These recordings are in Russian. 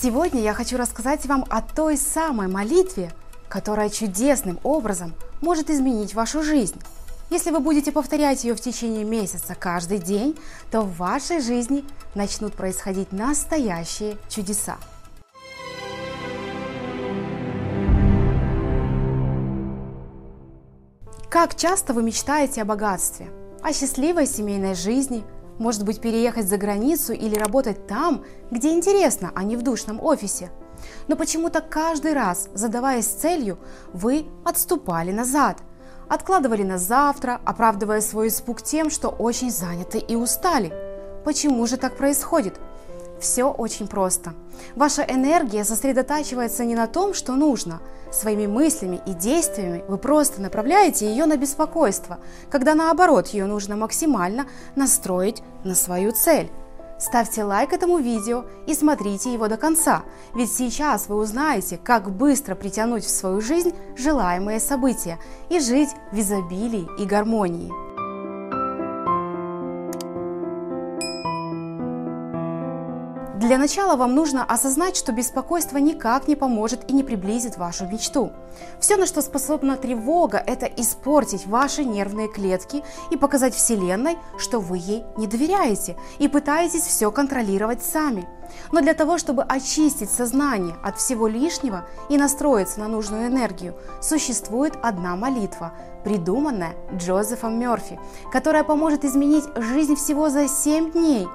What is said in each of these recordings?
Сегодня я хочу рассказать вам о той самой молитве, которая чудесным образом может изменить вашу жизнь. Если вы будете повторять ее в течение месяца каждый день, то в вашей жизни начнут происходить настоящие чудеса. Как часто вы мечтаете о богатстве, о счастливой семейной жизни, может быть переехать за границу или работать там, где интересно, а не в душном офисе. Но почему-то каждый раз, задаваясь целью, вы отступали назад, откладывали на завтра, оправдывая свой испуг тем, что очень заняты и устали. Почему же так происходит? Все очень просто. Ваша энергия сосредотачивается не на том, что нужно. Своими мыслями и действиями вы просто направляете ее на беспокойство, когда наоборот ее нужно максимально настроить на свою цель. Ставьте лайк этому видео и смотрите его до конца, ведь сейчас вы узнаете, как быстро притянуть в свою жизнь желаемые события и жить в изобилии и гармонии. Для начала вам нужно осознать, что беспокойство никак не поможет и не приблизит вашу мечту. Все, на что способна тревога, это испортить ваши нервные клетки и показать Вселенной, что вы ей не доверяете и пытаетесь все контролировать сами. Но для того, чтобы очистить сознание от всего лишнего и настроиться на нужную энергию, существует одна молитва, придуманная Джозефом Мерфи, которая поможет изменить жизнь всего за 7 дней.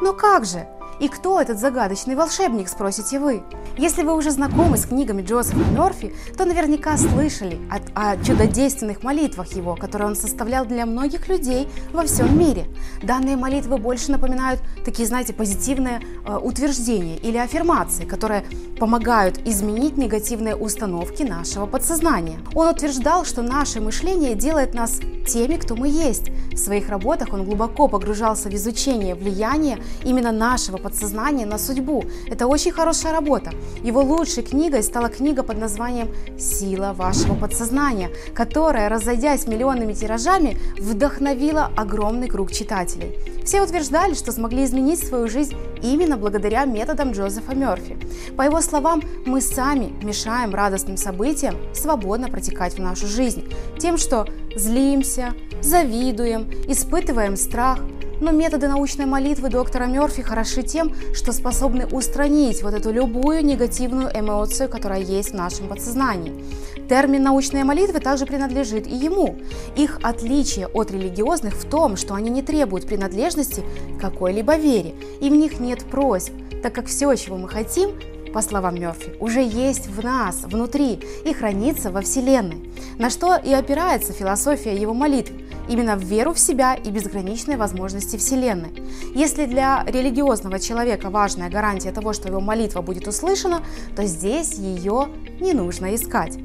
Но как же? И кто этот загадочный волшебник, спросите вы? Если вы уже знакомы с книгами Джозефа Мерфи, то наверняка слышали о, о чудодейственных молитвах его, которые он составлял для многих людей во всем мире. Данные молитвы больше напоминают такие, знаете, позитивные э, утверждения или аффирмации, которые помогают изменить негативные установки нашего подсознания. Он утверждал, что наше мышление делает нас теми, кто мы есть. В своих работах он глубоко погружался в изучение влияния именно нашего подсознания на судьбу. Это очень хорошая работа. Его лучшей книгой стала книга под названием «Сила вашего подсознания», которая, разойдясь миллионными тиражами, вдохновила огромный круг читателей. Все утверждали, что смогли изменить свою жизнь именно благодаря методам Джозефа Мерфи. По его словам, мы сами мешаем радостным событиям свободно протекать в нашу жизнь тем, что злимся, завидуем, испытываем страх – но методы научной молитвы доктора Мерфи хороши тем, что способны устранить вот эту любую негативную эмоцию, которая есть в нашем подсознании. Термин научная молитвы также принадлежит и ему. Их отличие от религиозных в том, что они не требуют принадлежности какой-либо вере, и в них нет просьб, так как все, чего мы хотим, по словам Мерфи, уже есть в нас, внутри и хранится во Вселенной. На что и опирается философия его молитв – именно в веру в себя и безграничные возможности Вселенной. Если для религиозного человека важная гарантия того, что его молитва будет услышана, то здесь ее не нужно искать.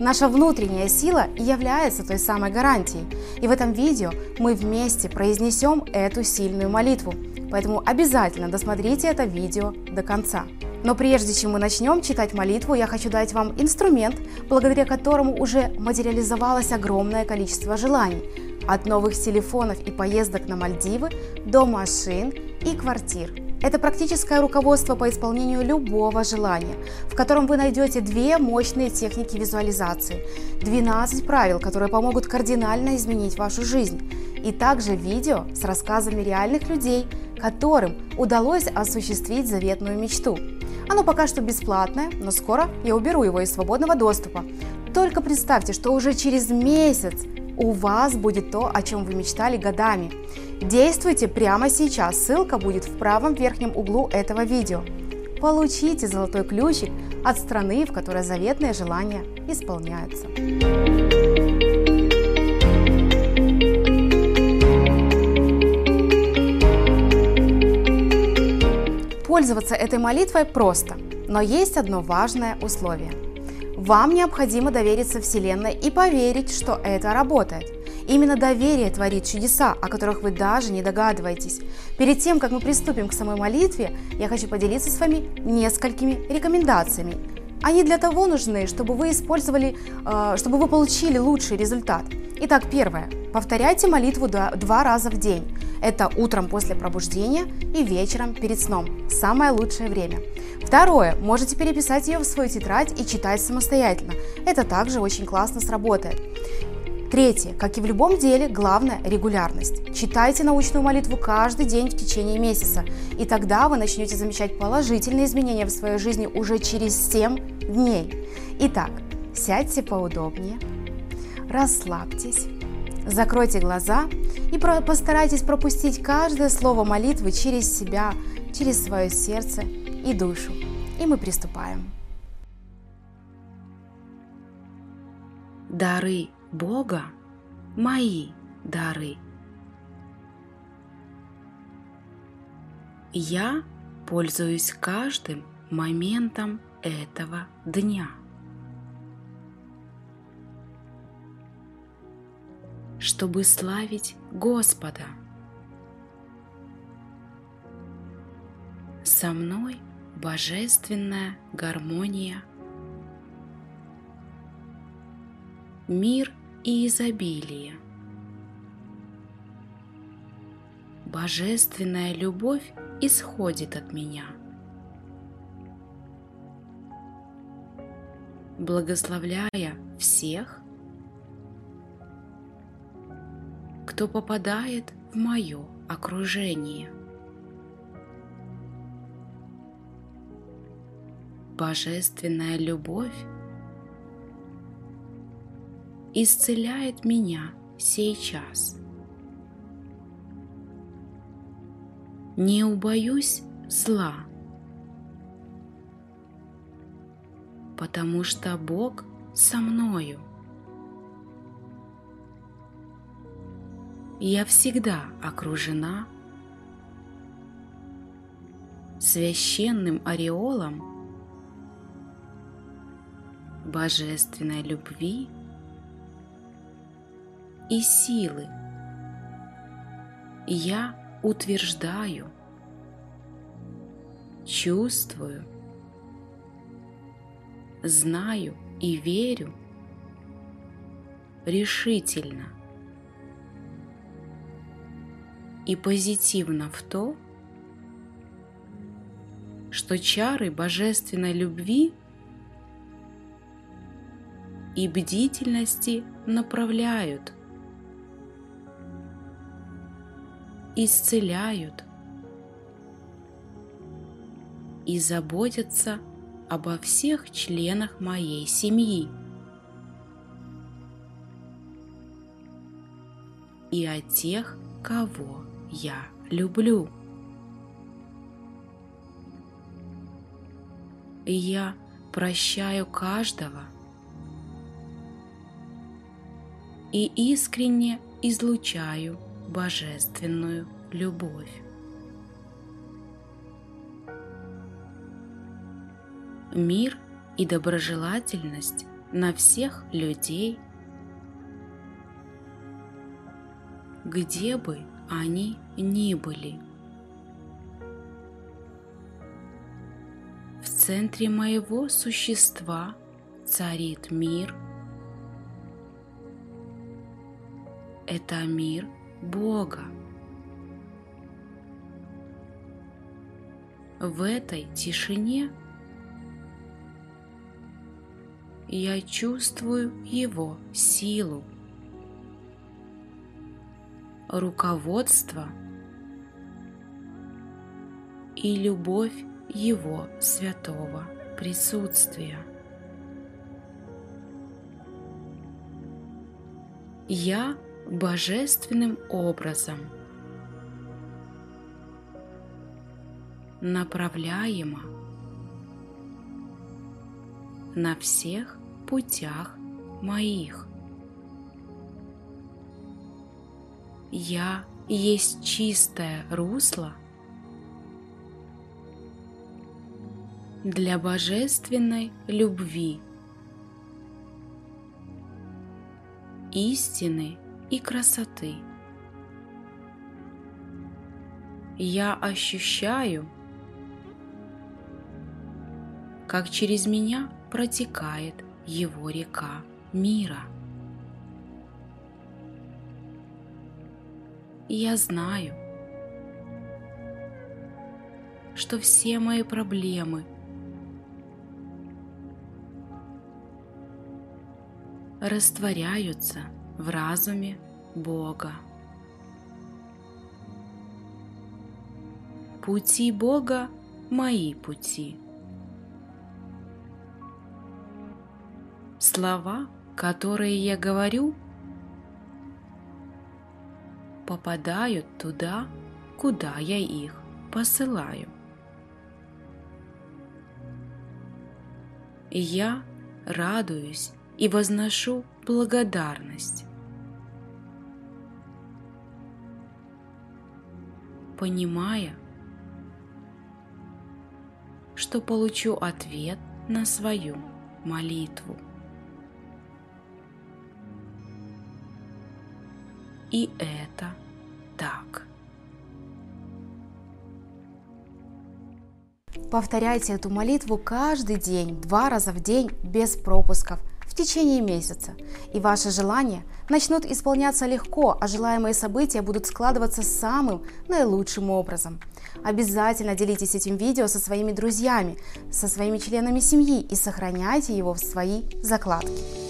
Наша внутренняя сила является той самой гарантией. И в этом видео мы вместе произнесем эту сильную молитву. Поэтому обязательно досмотрите это видео до конца. Но прежде чем мы начнем читать молитву, я хочу дать вам инструмент, благодаря которому уже материализовалось огромное количество желаний. От новых телефонов и поездок на Мальдивы до машин и квартир. Это практическое руководство по исполнению любого желания, в котором вы найдете две мощные техники визуализации, 12 правил, которые помогут кардинально изменить вашу жизнь, и также видео с рассказами реальных людей, которым удалось осуществить заветную мечту. Оно пока что бесплатное, но скоро я уберу его из свободного доступа. Только представьте, что уже через месяц у вас будет то, о чем вы мечтали годами. Действуйте прямо сейчас, ссылка будет в правом верхнем углу этого видео. Получите золотой ключик от страны, в которой заветные желания исполняются. Пользоваться этой молитвой просто, но есть одно важное условие – вам необходимо довериться Вселенной и поверить, что это работает. Именно доверие творит чудеса, о которых вы даже не догадываетесь. Перед тем, как мы приступим к самой молитве, я хочу поделиться с вами несколькими рекомендациями. Они для того нужны, чтобы вы использовали, э, чтобы вы получили лучший результат. Итак, первое. Повторяйте молитву два раза в день. Это утром после пробуждения и вечером перед сном. Самое лучшее время. Второе. Можете переписать ее в свою тетрадь и читать самостоятельно. Это также очень классно сработает. Третье. Как и в любом деле, главное – регулярность. Читайте научную молитву каждый день в течение месяца, и тогда вы начнете замечать положительные изменения в своей жизни уже через 7 дней. Итак, сядьте поудобнее, расслабьтесь, закройте глаза и постарайтесь пропустить каждое слово молитвы через себя, через свое сердце и душу. И мы приступаем. Дары Бога – мои дары. Я пользуюсь каждым моментом этого дня. Чтобы славить Господа. Со мной божественная гармония, мир и изобилие. Божественная любовь исходит от меня. Благословляя всех, кто попадает в мое окружение. Божественная любовь исцеляет меня сейчас. Не убоюсь зла, потому что Бог со мною. Я всегда окружена священным ореолом божественной любви и силы. Я утверждаю, чувствую, знаю и верю решительно и позитивно в то, что чары божественной любви и бдительности направляют исцеляют и заботятся обо всех членах моей семьи. И о тех, кого я люблю. Я прощаю каждого и искренне излучаю божественную любовь. Мир и доброжелательность на всех людей, где бы они ни были. В центре моего существа царит мир. Это мир – Бога. В этой тишине я чувствую Его силу, руководство и любовь Его святого присутствия. Я божественным образом, направляемо на всех путях моих. Я есть чистое русло для божественной любви, истины и красоты. Я ощущаю, как через меня протекает его река мира. Я знаю, что все мои проблемы растворяются в разуме Бога. Пути Бога – мои пути. Слова, которые я говорю, попадают туда, куда я их посылаю. Я радуюсь и возношу благодарность. Понимая, что получу ответ на свою молитву. И это так. Повторяйте эту молитву каждый день, два раза в день, без пропусков, в течение месяца. И ваши желания начнут исполняться легко, а желаемые события будут складываться самым наилучшим образом. Обязательно делитесь этим видео со своими друзьями, со своими членами семьи и сохраняйте его в свои закладки.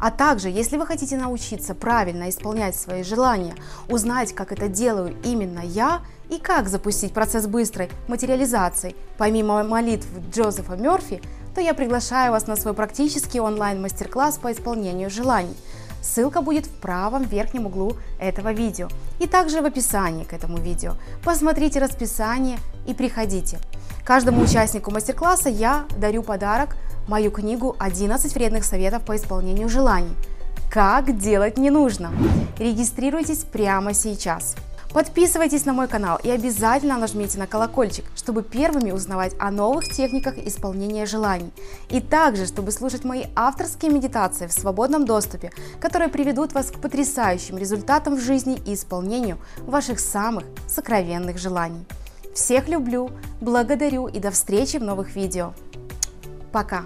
А также, если вы хотите научиться правильно исполнять свои желания, узнать, как это делаю именно я и как запустить процесс быстрой материализации, помимо молитв Джозефа Мерфи, то я приглашаю вас на свой практический онлайн-мастер-класс по исполнению желаний. Ссылка будет в правом верхнем углу этого видео и также в описании к этому видео. Посмотрите расписание и приходите. Каждому участнику мастер-класса я дарю подарок – мою книгу «11 вредных советов по исполнению желаний». Как делать не нужно. Регистрируйтесь прямо сейчас. Подписывайтесь на мой канал и обязательно нажмите на колокольчик, чтобы первыми узнавать о новых техниках исполнения желаний. И также, чтобы слушать мои авторские медитации в свободном доступе, которые приведут вас к потрясающим результатам в жизни и исполнению ваших самых сокровенных желаний. Всех люблю, благодарю и до встречи в новых видео. Пока!